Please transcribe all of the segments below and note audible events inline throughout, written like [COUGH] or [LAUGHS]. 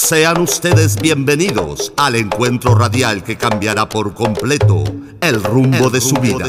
Sean ustedes bienvenidos al encuentro radial que cambiará por completo el rumbo, de, su vida.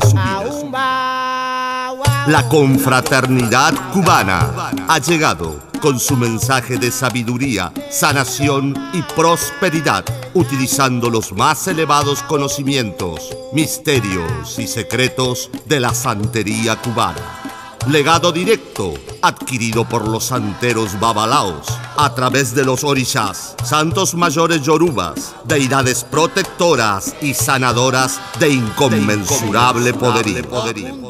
La confraternidad cubana ha llegado con su mensaje de sabiduría, sanación y prosperidad, utilizando los más elevados conocimientos, misterios y secretos de la santería cubana legado directo adquirido por los santeros babalaos a través de los orishas, santos mayores yorubas, deidades protectoras y sanadoras de inconmensurable poderío.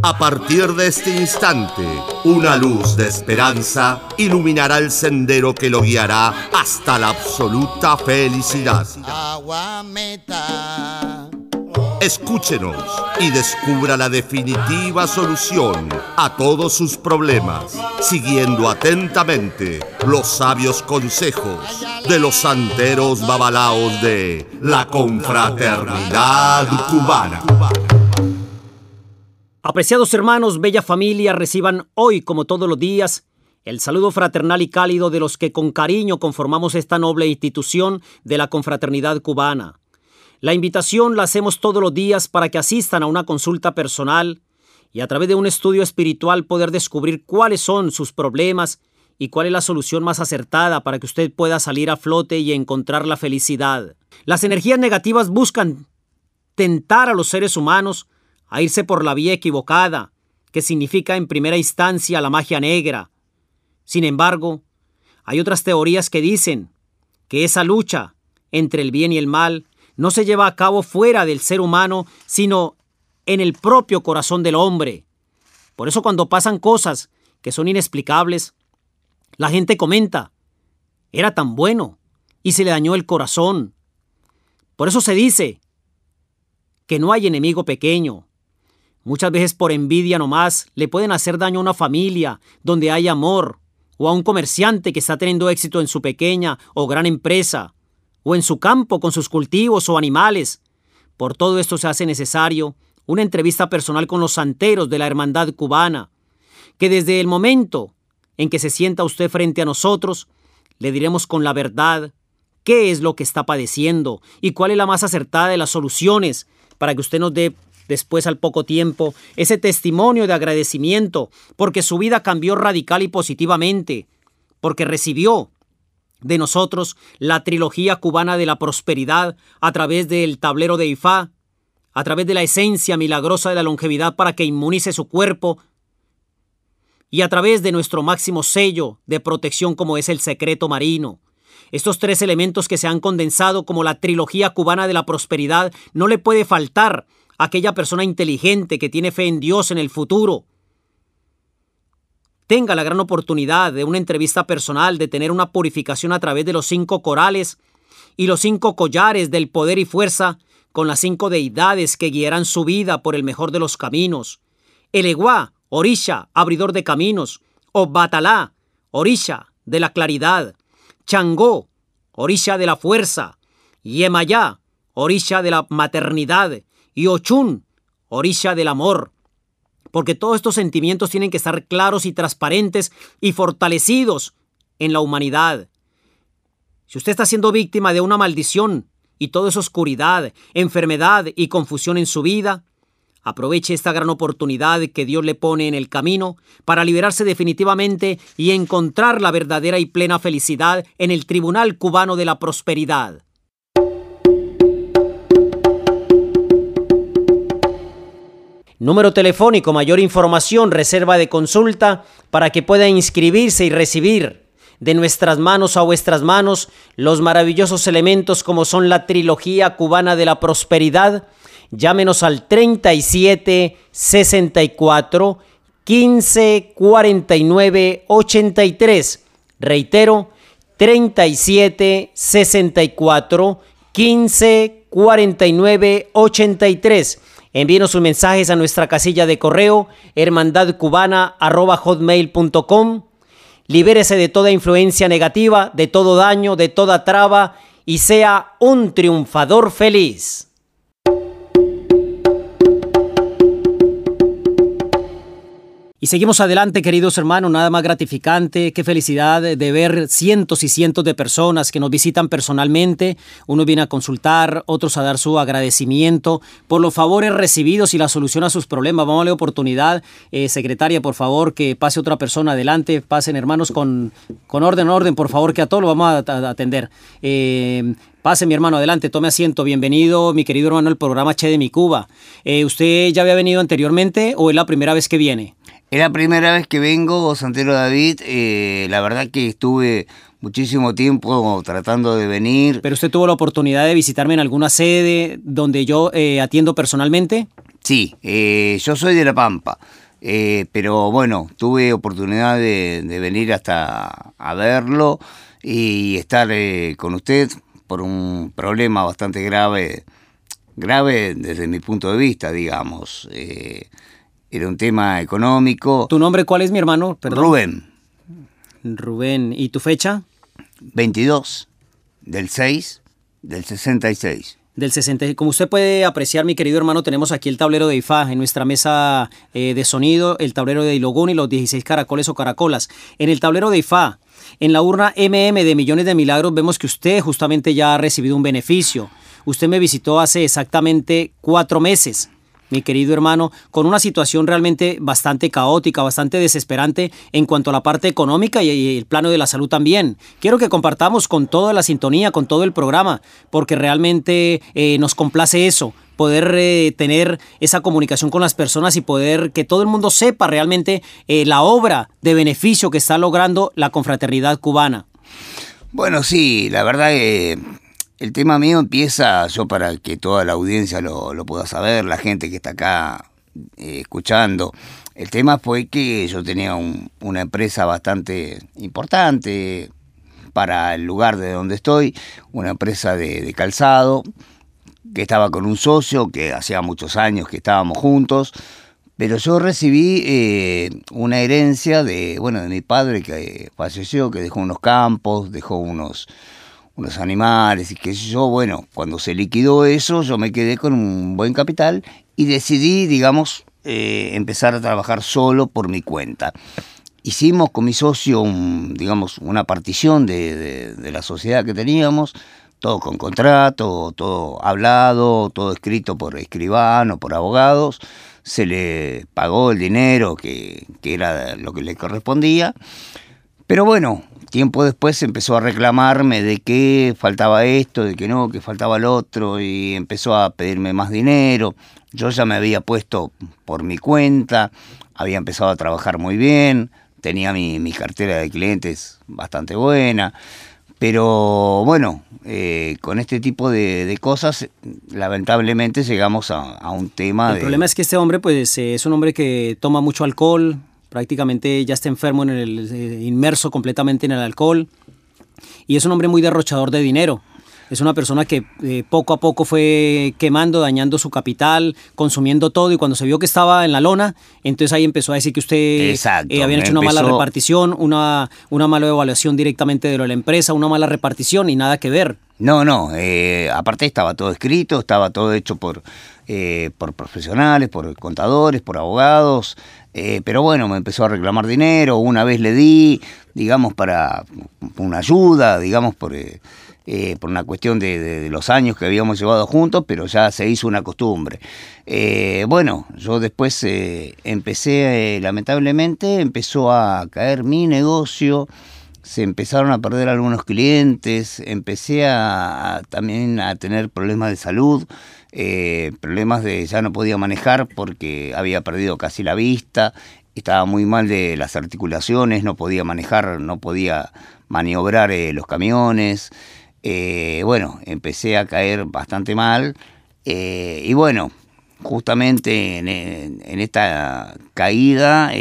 A partir de este instante, una luz de esperanza iluminará el sendero que lo guiará hasta la absoluta felicidad. Escúchenos y descubra la definitiva solución a todos sus problemas, siguiendo atentamente los sabios consejos de los santeros babalaos de la confraternidad cubana. Apreciados hermanos, bella familia, reciban hoy, como todos los días, el saludo fraternal y cálido de los que con cariño conformamos esta noble institución de la confraternidad cubana. La invitación la hacemos todos los días para que asistan a una consulta personal y a través de un estudio espiritual poder descubrir cuáles son sus problemas y cuál es la solución más acertada para que usted pueda salir a flote y encontrar la felicidad. Las energías negativas buscan tentar a los seres humanos a irse por la vía equivocada, que significa en primera instancia la magia negra. Sin embargo, hay otras teorías que dicen que esa lucha entre el bien y el mal no se lleva a cabo fuera del ser humano, sino en el propio corazón del hombre. Por eso cuando pasan cosas que son inexplicables, la gente comenta, era tan bueno y se le dañó el corazón. Por eso se dice que no hay enemigo pequeño. Muchas veces por envidia nomás le pueden hacer daño a una familia donde hay amor, o a un comerciante que está teniendo éxito en su pequeña o gran empresa, o en su campo con sus cultivos o animales. Por todo esto se hace necesario una entrevista personal con los santeros de la Hermandad cubana, que desde el momento en que se sienta usted frente a nosotros, le diremos con la verdad qué es lo que está padeciendo y cuál es la más acertada de las soluciones para que usted nos dé después al poco tiempo ese testimonio de agradecimiento porque su vida cambió radical y positivamente, porque recibió de nosotros la trilogía cubana de la prosperidad a través del tablero de Ifá, a través de la esencia milagrosa de la longevidad para que inmunice su cuerpo y a través de nuestro máximo sello de protección como es el secreto marino. Estos tres elementos que se han condensado como la trilogía cubana de la prosperidad no le puede faltar a aquella persona inteligente que tiene fe en Dios en el futuro, tenga la gran oportunidad de una entrevista personal, de tener una purificación a través de los cinco corales y los cinco collares del poder y fuerza con las cinco deidades que guiarán su vida por el mejor de los caminos. El Eguá, Orisha, abridor de caminos. O Batalá, Orisha, de la claridad. Changó, Orisha de la fuerza. Yemayá, Orisha de la maternidad. Y Ochun, Orisha del amor porque todos estos sentimientos tienen que estar claros y transparentes y fortalecidos en la humanidad. Si usted está siendo víctima de una maldición y toda esa oscuridad, enfermedad y confusión en su vida, aproveche esta gran oportunidad que Dios le pone en el camino para liberarse definitivamente y encontrar la verdadera y plena felicidad en el Tribunal Cubano de la Prosperidad. Número telefónico, mayor información, reserva de consulta para que pueda inscribirse y recibir de nuestras manos a vuestras manos los maravillosos elementos como son la trilogía cubana de la prosperidad. Llámenos al 37 64 15 49 83. Reitero, 37 64 15 49 83 Envíenos sus mensajes a nuestra casilla de correo hermandadcubana.hotmail.com. Libérese de toda influencia negativa, de todo daño, de toda traba y sea un triunfador feliz. Y seguimos adelante, queridos hermanos, nada más gratificante, qué felicidad de ver cientos y cientos de personas que nos visitan personalmente. Uno viene a consultar, otros a dar su agradecimiento por los favores recibidos y la solución a sus problemas. Vamos a darle oportunidad, eh, secretaria, por favor, que pase otra persona adelante. Pasen, hermanos, con, con orden, orden, por favor, que a todos lo vamos a, atender. Eh, Pase, mi hermano, adelante, tome asiento. Bienvenido, mi querido hermano, al programa Che de mi Cuba. Eh, ¿Usted ya había venido anteriormente o es la primera vez que viene? Es la primera vez que vengo, Santero David. Eh, la verdad que estuve muchísimo tiempo tratando de venir. ¿Pero usted tuvo la oportunidad de visitarme en alguna sede donde yo eh, atiendo personalmente? Sí, eh, yo soy de La Pampa. pero bueno, tuve oportunidad de, venir hasta a verlo y estar con usted por un problema bastante grave, grave desde mi punto de vista, digamos era un tema económico. ¿Tu nombre cuál es, mi hermano? Perdón. Rubén. Rubén. ¿Y tu fecha? 22 del 6 del 66. Del 66. Como usted puede apreciar, mi querido hermano, tenemos aquí el tablero de IFA en nuestra mesa eh, de sonido, el tablero de Ilogún y los 16 caracoles o caracolas. En el tablero de IFA, en la urna MM de Millones de Milagros, vemos que usted justamente ya ha recibido un beneficio. Usted me visitó hace exactamente cuatro meses mi querido hermano, con una situación realmente bastante caótica, bastante desesperante en cuanto a la parte económica y el plano de la salud también. Quiero que compartamos con toda la sintonía, con todo el programa, porque realmente eh, nos complace eso, poder eh, tener esa comunicación con las personas y poder que todo el mundo sepa realmente eh, la obra de beneficio que está logrando la confraternidad cubana. Bueno, sí, la verdad que el tema mío empieza, yo para que toda la audiencia lo, pueda saber, la gente que está acá eh, escuchando. El tema fue que yo tenía una empresa bastante importante para el lugar de donde estoy, una empresa de, calzado, que estaba con un socio, que hacía muchos años que estábamos juntos, pero yo recibí eh, una herencia de, bueno, de mi padre que falleció, que dejó unos campos, dejó unos unos animales y que yo, bueno, cuando se liquidó eso, yo me quedé con un buen capital y decidí, digamos, eh, empezar a trabajar solo por mi cuenta. Hicimos con mi socio, digamos, una partición de, la sociedad que teníamos, todo con contrato, todo hablado, todo escrito por escribano, por abogados, se le pagó el dinero que, que era lo que le correspondía, pero bueno, tiempo después empezó a reclamarme de que faltaba esto, de que no, que faltaba lo otro, y empezó a pedirme más dinero. Yo ya me había puesto por mi cuenta, había empezado a trabajar muy bien, tenía mi, cartera de clientes bastante buena, pero bueno, eh, con este tipo de, cosas, lamentablemente llegamos a, un tema... El problema es que este hombre, pues, es un hombre que toma mucho alcohol, prácticamente ya está enfermo, en el, eh, inmerso completamente en el alcohol y es un hombre muy derrochador de dinero. Es una persona que eh, poco a poco fue quemando, dañando su capital, consumiendo todo y cuando se vio que estaba en la lona, entonces ahí empezó a decir que usted eh, había hecho una mala repartición, una, una mala evaluación directamente de lo de la empresa, una mala repartición y nada que ver. No, no, aparte estaba todo escrito, estaba todo hecho por, por profesionales, por contadores, por abogados, eh, pero bueno, me empezó a reclamar dinero, una vez le di, digamos, para una ayuda, digamos, por, eh, eh, por una cuestión de, los años que habíamos llevado juntos, pero ya se hizo una costumbre. bueno, yo después empecé, lamentablemente, empezó a caer mi negocio, se empezaron a perder algunos clientes, empecé a, también a tener problemas de salud. Eh, problemas de ya no podía manejar porque había perdido casi la vista, estaba muy mal de las articulaciones, no podía manejar, no podía maniobrar eh, los camiones. Eh, bueno, empecé a caer bastante mal y bueno, justamente en, esta caída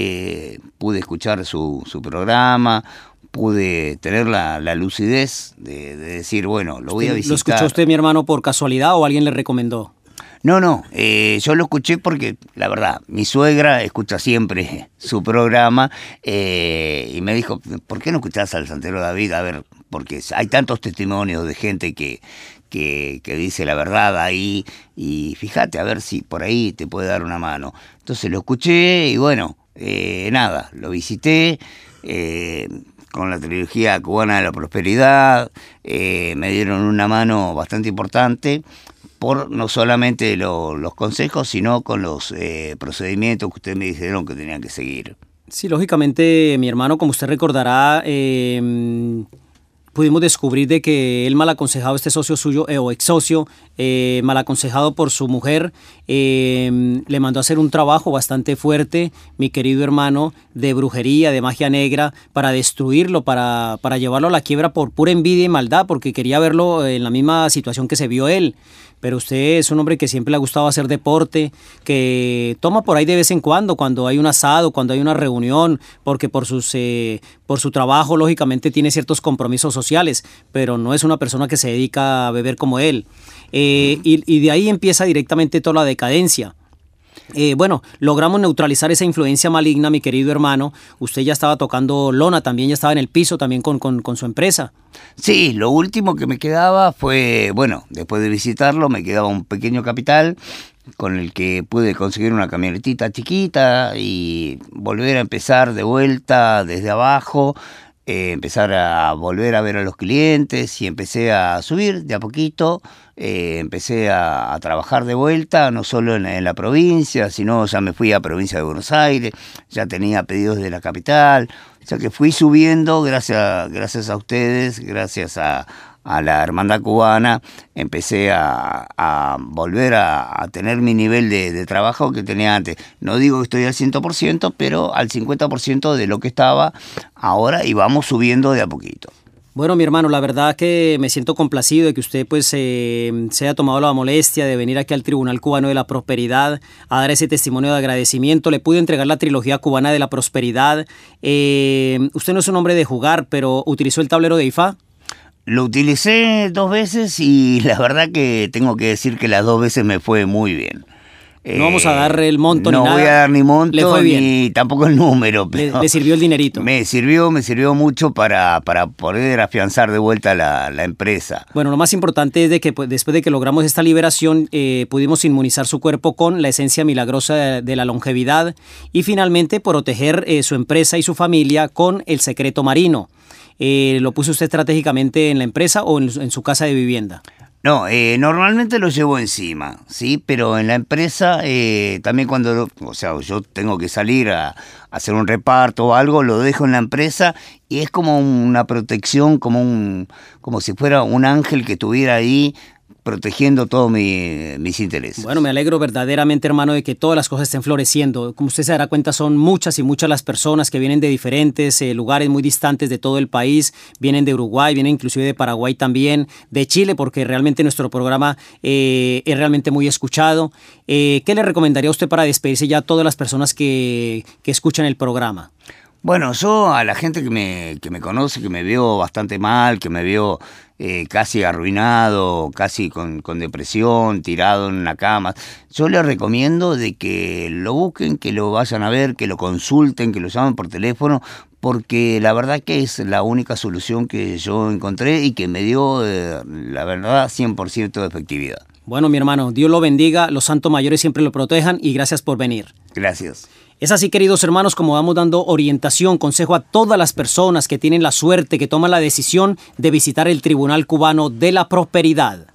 pude escuchar su, su programa, pude tener la, lucidez de, decir, bueno, lo voy a visitar. ¿Lo escuchó usted, mi hermano, por casualidad o alguien le recomendó? No, no, eh, yo lo escuché porque, la verdad, mi suegra escucha siempre [LAUGHS] su programa eh, y me dijo, ¿por qué no escuchás al Santero David? A ver, porque hay tantos testimonios de gente que, que, que, dice la verdad ahí y fíjate a ver si por ahí te puede dar una mano. Entonces lo escuché y bueno, eh, nada, lo visité eh, con la trilogía cubana de la prosperidad, eh, me dieron una mano bastante importante por no solamente los consejos, sino con los procedimientos que ustedes me dijeron que tenían que seguir. Sí, lógicamente, mi hermano, como usted recordará, pudimos descubrir de que él mal aconsejado, este socio suyo eh, o ex socio, eh, mal aconsejado por su mujer, eh, le mandó a hacer un trabajo bastante fuerte, mi querido hermano, de brujería, de magia negra, para destruirlo, para, para llevarlo a la quiebra por pura envidia y maldad, porque quería verlo en la misma situación que se vio él pero usted es un hombre que siempre le ha gustado hacer deporte, que toma por ahí de vez en cuando, cuando hay un asado, cuando hay una reunión, porque por, sus, eh, por su trabajo lógicamente tiene ciertos compromisos sociales, pero no es una persona que se dedica a beber como él. Eh, y de ahí empieza directamente toda la decadencia. Eh, bueno, logramos neutralizar esa influencia maligna, mi querido hermano. Usted ya estaba tocando lona, también ya estaba en el piso, también con, su empresa. Sí, lo último que me quedaba fue, bueno, después de visitarlo me quedaba un pequeño capital con el que pude conseguir una camionetita chiquita y volver a empezar de vuelta desde abajo, eh, empezar a volver a ver a los clientes y empecé a subir de a poquito eh, empecé a, trabajar de vuelta, no solo en, la provincia, sino ya me fui a provincia de Buenos Aires, ya tenía pedidos de la capital, o sea que fui subiendo gracias, gracias a ustedes, gracias a, la hermandad cubana, empecé a, volver a, tener mi nivel de, de, trabajo que tenía antes. No digo que estoy al 100%, pero al 50% de lo que estaba ahora y vamos subiendo de a poquito. Bueno, mi hermano, la verdad que me siento complacido de que usted pues eh, se haya tomado la molestia de venir aquí al Tribunal Cubano de la Prosperidad a dar ese testimonio de agradecimiento. Le pude entregar la trilogía cubana de la prosperidad. Eh, usted no es un hombre de jugar, pero utilizó el tablero de IFA. Lo utilicé dos veces y [LAUGHS] la verdad que tengo que decir que las dos veces me fue muy bien. No vamos a dar el monto ni nada. No voy a dar ni monto ni tampoco el número. le, sirvió el dinerito. [LAUGHS] Me sirvió, me sirvió mucho para, para poder afianzar de vuelta la, la empresa. Bueno, lo más importante es de que pues, después de que logramos esta liberación, eh, pudimos inmunizar su cuerpo con la esencia milagrosa de, la longevidad y finalmente proteger eh, su empresa y su familia con el secreto marino. Eh, ¿Lo puso usted estratégicamente en la empresa o en su casa de vivienda? No, eh, normalmente lo llevo encima, ¿sí? Pero en la empresa, eh, también cuando, o sea, yo tengo que salir a, hacer un reparto o algo, lo dejo en la empresa y es como una protección, como un, como si fuera un ángel que estuviera ahí protegiendo todos mis intereses. Bueno, me alegro verdaderamente, hermano, de que todas las cosas estén floreciendo. Como usted se dará cuenta, son muchas y muchas las personas que vienen de diferentes eh, lugares muy distantes de todo el país. Vienen de Uruguay, vienen inclusive de Paraguay también, de Chile, porque realmente nuestro programa eh, es realmente muy escuchado. Eh, ¿Qué le recomendaría a usted para despedirse ya a todas las personas que, que escuchan el programa? Bueno, yo a la gente que me, que me conoce, que me vio bastante mal, que me vio eh, casi arruinado, casi con, depresión, tirado en una cama, yo les recomiendo de que lo busquen, que lo vayan a ver, que lo consulten, que lo llamen por teléfono, porque la verdad que es la única solución que yo encontré y que me dio, eh, la verdad, 100% de efectividad. Bueno, mi hermano, Dios lo bendiga, los santos mayores siempre lo protejan y gracias por venir. Gracias. Es así, queridos hermanos, como vamos dando orientación, consejo a todas las personas que tienen la suerte, que toman la decisión de visitar el Tribunal Cubano de la Prosperidad.